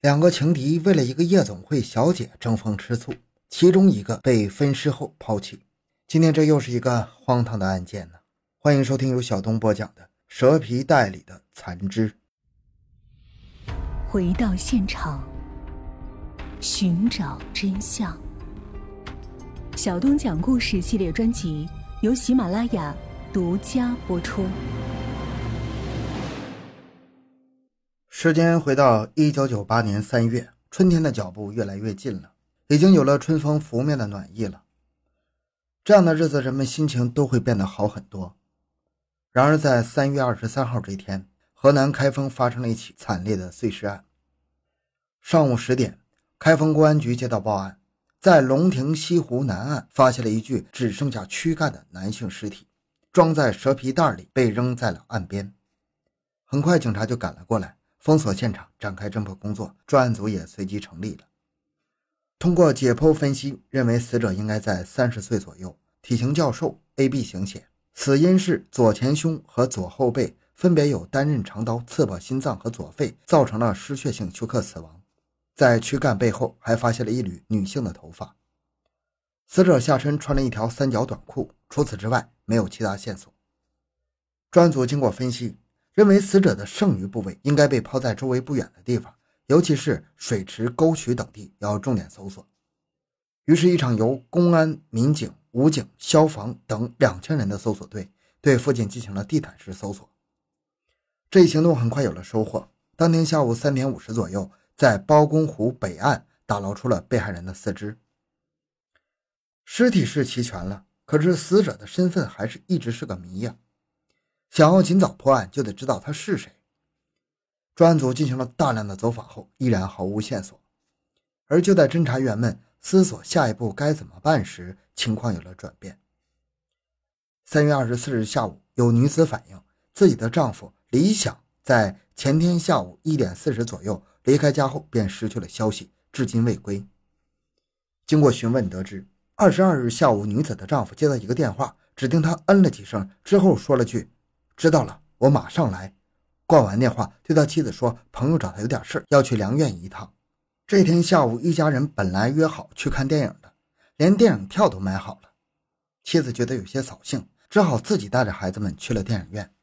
两个情敌为了一个夜总会小姐争风吃醋，其中一个被分尸后抛弃。今天这又是一个荒唐的案件呢。欢迎收听由小东播讲的《蛇皮袋里的残肢》。回到现场，寻找真相。小东讲故事系列专辑由喜马拉雅独家播出。时间回到一九九八年三月，春天的脚步越来越近了，已经有了春风拂面的暖意了。这样的日子，人们心情都会变得好很多。然而，在三月二十三号这天，河南开封发生了一起惨烈的碎尸案。上午十点，开封公安局接到报案，在龙亭西湖南岸发现了一具只剩下躯干的男性尸体，装在蛇皮袋里，被扔在了岸边。很快，警察就赶了过来。封锁现场，展开侦破工作，专案组也随即成立了。通过解剖分析，认为死者应该在三十岁左右，体型较瘦，A B 型血，死因是左前胸和左后背分别有单刃长刀刺破心脏和左肺，造成了失血性休克死亡。在躯干背后还发现了一缕女性的头发。死者下身穿了一条三角短裤，除此之外没有其他线索。专案组经过分析。认为死者的剩余部位应该被抛在周围不远的地方，尤其是水池、沟渠等地要重点搜索。于是，一场由公安、民警、武警、消防等两千人的搜索队对附近进行了地毯式搜索。这一行动很快有了收获。当天下午三点五十左右，在包公湖北岸打捞出了被害人的四肢。尸体是齐全了，可是死者的身份还是一直是个谜呀。想要尽早破案，就得知道他是谁。专案组进行了大量的走访后，依然毫无线索。而就在侦查员们思索下一步该怎么办时，情况有了转变。三月二十四日下午，有女子反映，自己的丈夫李想在前天下午一点四十左右离开家后便失去了消息，至今未归。经过询问，得知二十二日下午，女子的丈夫接到一个电话，只听他嗯了几声之后，说了句。知道了，我马上来。挂完电话，对他妻子说：“朋友找他有点事要去良苑一趟。”这天下午，一家人本来约好去看电影的，连电影票都买好了。妻子觉得有些扫兴，只好自己带着孩子们去了电影院。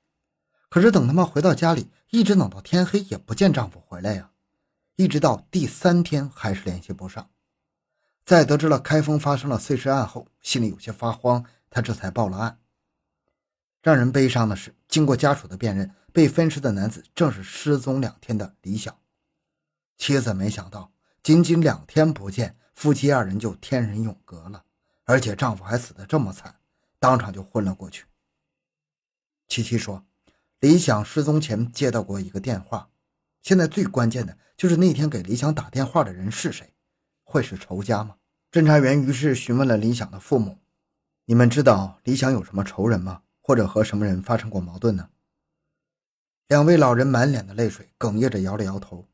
可是等他们回到家里，一直等到天黑也不见丈夫回来呀。一直到第三天还是联系不上。在得知了开封发生了碎尸案后，心里有些发慌，他这才报了案。让人悲伤的是，经过家属的辨认，被分尸的男子正是失踪两天的李想。妻子没想到，仅仅两天不见，夫妻二人就天人永隔了，而且丈夫还死得这么惨，当场就昏了过去。七七说，李想失踪前接到过一个电话，现在最关键的就是那天给李想打电话的人是谁？会是仇家吗？侦查员于是询问了李想的父母：“你们知道李想有什么仇人吗？”或者和什么人发生过矛盾呢？两位老人满脸的泪水，哽咽着摇了摇头。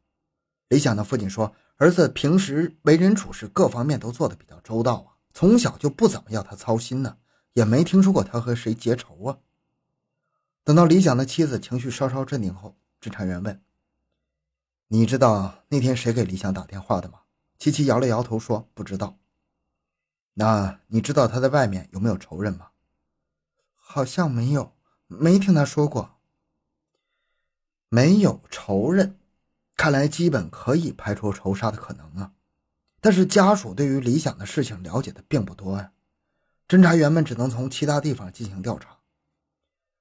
李想的父亲说：“儿子平时为人处事各方面都做得比较周到啊，从小就不怎么要他操心呢，也没听说过他和谁结仇啊。”等到李想的妻子情绪稍稍镇定后，侦查员问：“你知道那天谁给李想打电话的吗？”七七摇了摇头说：“不知道。”那你知道他在外面有没有仇人吗？好像没有，没听他说过。没有仇人，看来基本可以排除仇杀的可能啊。但是家属对于李想的事情了解的并不多呀。侦查员们只能从其他地方进行调查。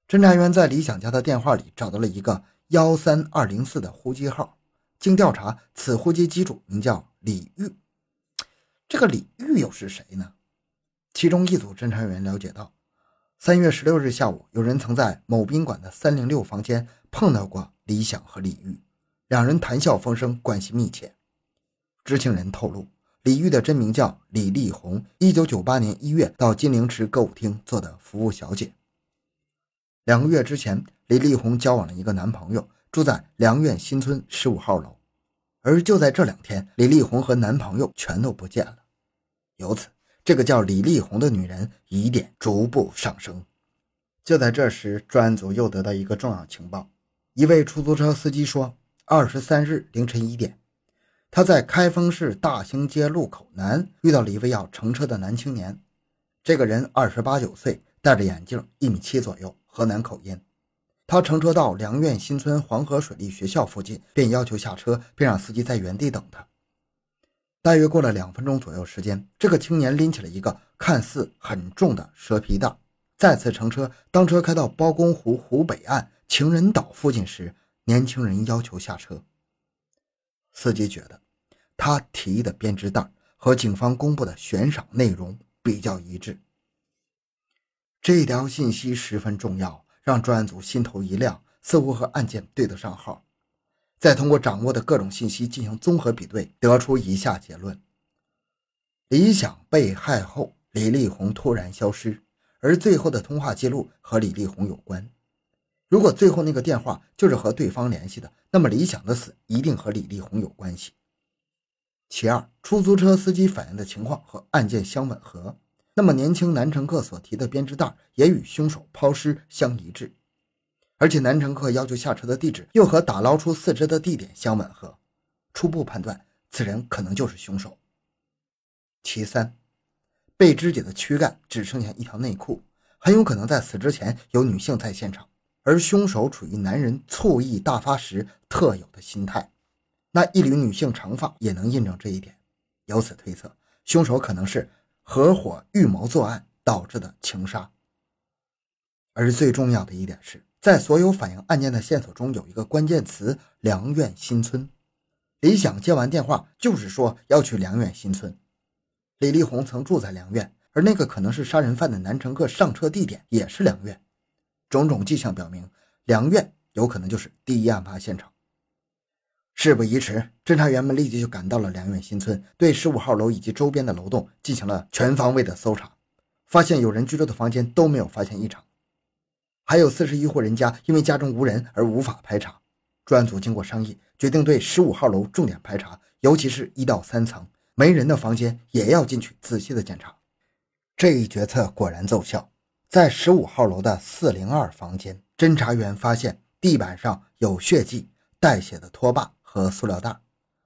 侦查员在李想家的电话里找到了一个幺三二零四的呼机号，经调查，此呼机机主名叫李玉。这个李玉又是谁呢？其中一组侦查员了解到。三月十六日下午，有人曾在某宾馆的三零六房间碰到过李想和李玉，两人谈笑风生，关系密切。知情人透露，李玉的真名叫李丽红，一九九八年一月到金陵池歌舞厅做的服务小姐。两个月之前，李丽红交往了一个男朋友，住在良苑新村十五号楼。而就在这两天，李丽红和男朋友全都不见了，由此。这个叫李丽红的女人疑点逐步上升。就在这时，专案组又得到一个重要情报：一位出租车司机说，二十三日凌晨一点，他在开封市大兴街路口南遇到了一位要乘车的男青年。这个人二十八九岁，戴着眼镜，一米七左右，河南口音。他乘车到梁苑新村黄河水利学校附近，便要求下车，并让司机在原地等他。大约过了两分钟左右时间，这个青年拎起了一个看似很重的蛇皮袋，再次乘车。当车开到包公湖湖北岸情人岛附近时，年轻人要求下车。司机觉得他提的编织袋和警方公布的悬赏内容比较一致，这条信息十分重要，让专案组心头一亮，似乎和案件对得上号。再通过掌握的各种信息进行综合比对，得出以下结论：李想被害后，李丽红突然消失，而最后的通话记录和李丽红有关。如果最后那个电话就是和对方联系的，那么李想的死一定和李丽红有关系。其二，出租车司机反映的情况和案件相吻合，那么年轻男乘客所提的编织袋也与凶手抛尸相一致。而且男乘客要求下车的地址又和打捞出四肢的地点相吻合，初步判断此人可能就是凶手。其三，被肢解的躯干只剩下一条内裤，很有可能在死之前有女性在现场，而凶手处于男人醋意大发时特有的心态。那一缕女性长发也能印证这一点。由此推测，凶手可能是合伙预谋作案导致的情杀。而最重要的一点是。在所有反映案件的线索中，有一个关键词“良苑新村”。李想接完电话，就是说要去良苑新村。李丽红曾住在良苑，而那个可能是杀人犯的男乘客上车地点也是良苑。种种迹象表明，良苑有可能就是第一案发现场。事不宜迟，侦查员们立即就赶到了良苑新村，对十五号楼以及周边的楼栋进行了全方位的搜查，发现有人居住的房间都没有发现异常。还有四十一户人家因为家中无人而无法排查，专案组经过商议，决定对十五号楼重点排查，尤其是一到三层没人的房间也要进去仔细的检查。这一决策果然奏效，在十五号楼的四零二房间，侦查员发现地板上有血迹、带血的拖把和塑料袋，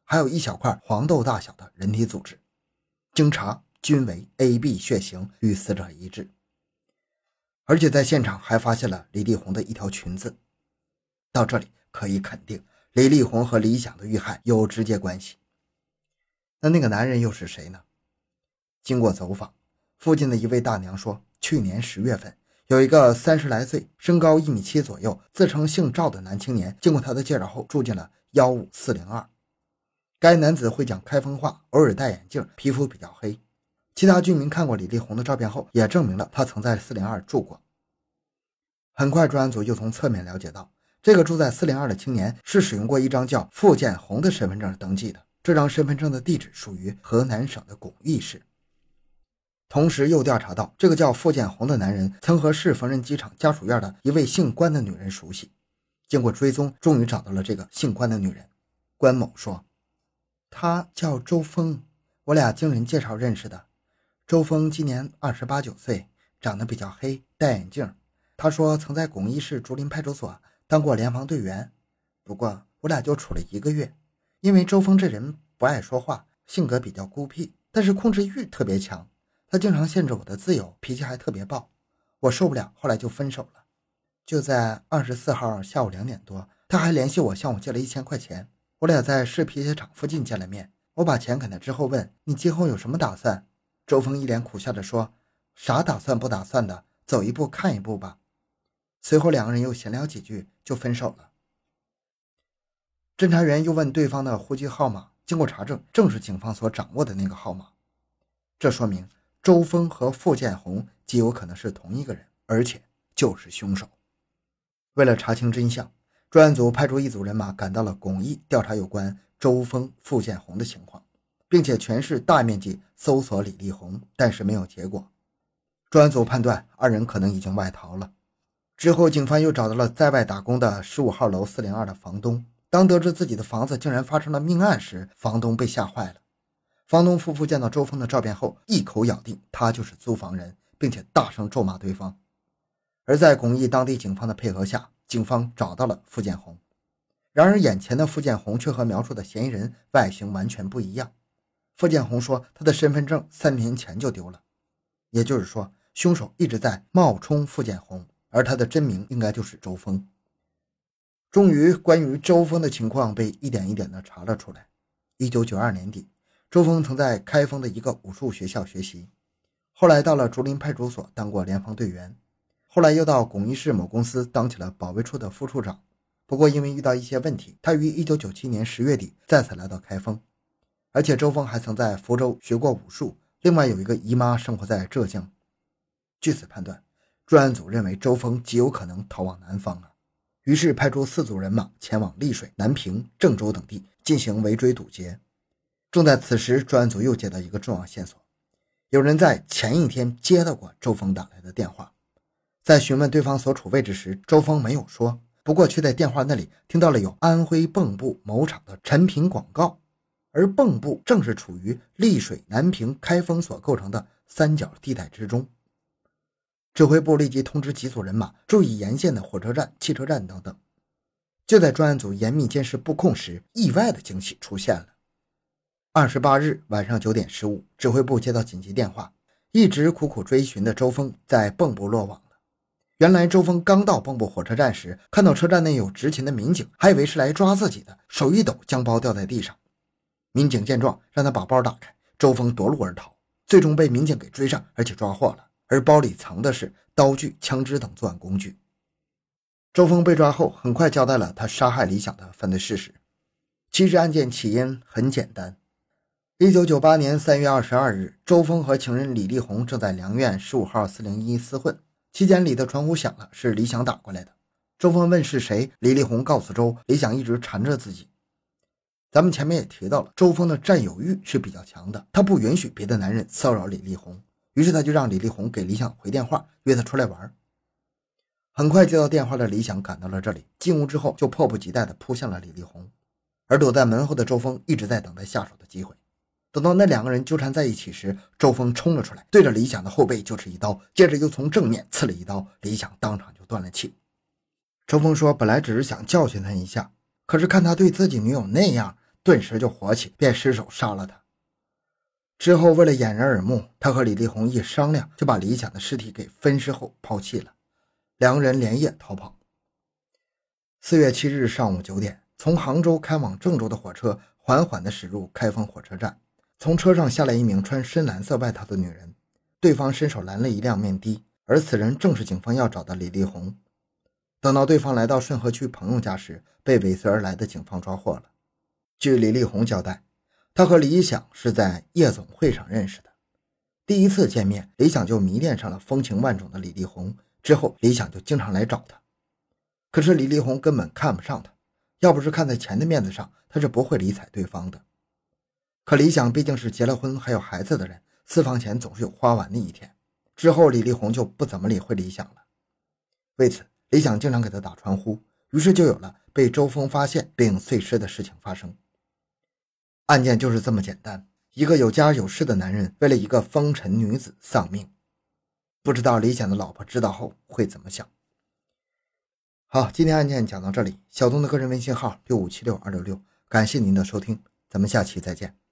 还有一小块黄豆大小的人体组织，经查均为 AB 血型，与死者一致。而且在现场还发现了李丽红的一条裙子，到这里可以肯定李丽红和李想的遇害有直接关系。那那个男人又是谁呢？经过走访，附近的一位大娘说，去年十月份有一个三十来岁、身高一米七左右、自称姓赵的男青年，经过他的介绍后住进了幺五四零二。该男子会讲开封话，偶尔戴眼镜，皮肤比较黑。其他居民看过李丽红的照片后，也证明了她曾在四零二住过。很快，专案组又从侧面了解到，这个住在四零二的青年是使用过一张叫付建红的身份证登记的。这张身份证的地址属于河南省的巩义市。同时，又调查到，这个叫付建红的男人曾和市缝纫机厂家属院的一位姓关的女人熟悉。经过追踪，终于找到了这个姓关的女人。关某说：“她叫周峰，我俩经人介绍认识的。”周峰今年二十八九岁，长得比较黑，戴眼镜。他说曾在巩义市竹林派出所当过联防队员，不过我俩就处了一个月。因为周峰这人不爱说话，性格比较孤僻，但是控制欲特别强。他经常限制我的自由，脾气还特别暴，我受不了，后来就分手了。就在二十四号下午两点多，他还联系我，向我借了一千块钱。我俩在市皮鞋厂附近见了面，我把钱给他之后，问你今后有什么打算？周峰一脸苦笑着说：“啥打算不打算的，走一步看一步吧。”随后两个人又闲聊几句，就分手了。侦查员又问对方的户籍号码，经过查证，正是警方所掌握的那个号码。这说明周峰和付建红极有可能是同一个人，而且就是凶手。为了查清真相，专案组派出一组人马赶到了巩义，调查有关周峰、付建红的情况。并且全市大面积搜索李丽红，但是没有结果。专案组判断二人可能已经外逃了。之后，警方又找到了在外打工的十五号楼四零二的房东。当得知自己的房子竟然发生了命案时，房东被吓坏了。房东夫妇见到周峰的照片后，一口咬定他就是租房人，并且大声咒骂对方。而在巩义当地警方的配合下，警方找到了付建红。然而，眼前的付建红却和描述的嫌疑人外形完全不一样。付建红说，他的身份证三年前就丢了，也就是说，凶手一直在冒充付建红，而他的真名应该就是周峰。终于，关于周峰的情况被一点一点的查了出来。一九九二年底，周峰曾在开封的一个武术学校学习，后来到了竹林派出所当过联防队员，后来又到巩义市某公司当起了保卫处的副处长。不过，因为遇到一些问题，他于一九九七年十月底再次来到开封。而且，周峰还曾在福州学过武术，另外有一个姨妈生活在浙江。据此判断，专案组认为周峰极有可能逃往南方啊。于是派出四组人马前往丽水、南平、郑州等地进行围追堵截。正在此时，专案组又接到一个重要线索：有人在前一天接到过周峰打来的电话。在询问对方所处位置时，周峰没有说，不过却在电话那里听到了有安徽蚌埠某厂的产品广告，而蚌埠正是处于丽水、南平、开封所构成的三角地带之中。指挥部立即通知几组人马注意沿线的火车站、汽车站等等。就在专案组严密监视布控时，意外的惊喜出现了。二十八日晚上九点十五，指挥部接到紧急电话，一直苦苦追寻的周峰在蚌埠落网了。原来周峰刚到蚌埠火车站时，看到车站内有执勤的民警，还以为是来抓自己的，手一抖，将包掉在地上。民警见状，让他把包打开，周峰夺路而逃，最终被民警给追上，而且抓获了。而包里藏的是刀具、枪支等作案工具。周峰被抓后，很快交代了他杀害李想的犯罪事实。其实案件起因很简单：一九九八年三月二十二日，周峰和情人李丽红正在良苑十五号四零一厮混，期间里的传呼响了，是李想打过来的。周峰问是谁，李丽红告诉周，李想一直缠着自己。咱们前面也提到了，周峰的占有欲是比较强的，他不允许别的男人骚扰李丽红。于是他就让李丽红给李想回电话，约他出来玩。很快接到电话的李想赶到了这里，进屋之后就迫不及待地扑向了李丽红，而躲在门后的周峰一直在等待下手的机会。等到那两个人纠缠在一起时，周峰冲了出来，对着李想的后背就是一刀，接着又从正面刺了一刀，李想当场就断了气。周峰说：“本来只是想教训他一下，可是看他对自己女友那样，顿时就火起，便失手杀了他。”之后，为了掩人耳目，他和李丽红一商量，就把李想的尸体给分尸后抛弃了。两人连夜逃跑。四月七日上午九点，从杭州开往郑州的火车缓缓地驶入开封火车站。从车上下来一名穿深蓝色外套的女人，对方伸手拦了一辆面的，而此人正是警方要找的李丽红。等到对方来到顺河区朋友家时，被尾随而来的警方抓获了。据李丽红交代。他和李想是在夜总会上认识的，第一次见面，李想就迷恋上了风情万种的李丽红。之后，李想就经常来找他，可是李丽红根本看不上他，要不是看在钱的面子上，他是不会理睬对方的。可李想毕竟是结了婚还有孩子的人，私房钱总是有花完的一天。之后，李丽红就不怎么理会李想了。为此，李想经常给他打传呼，于是就有了被周峰发现并碎尸的事情发生。案件就是这么简单，一个有家有室的男人为了一个风尘女子丧命，不知道李想的老婆知道后会怎么想。好，今天案件讲到这里，小东的个人微信号六五七六二六六，感谢您的收听，咱们下期再见。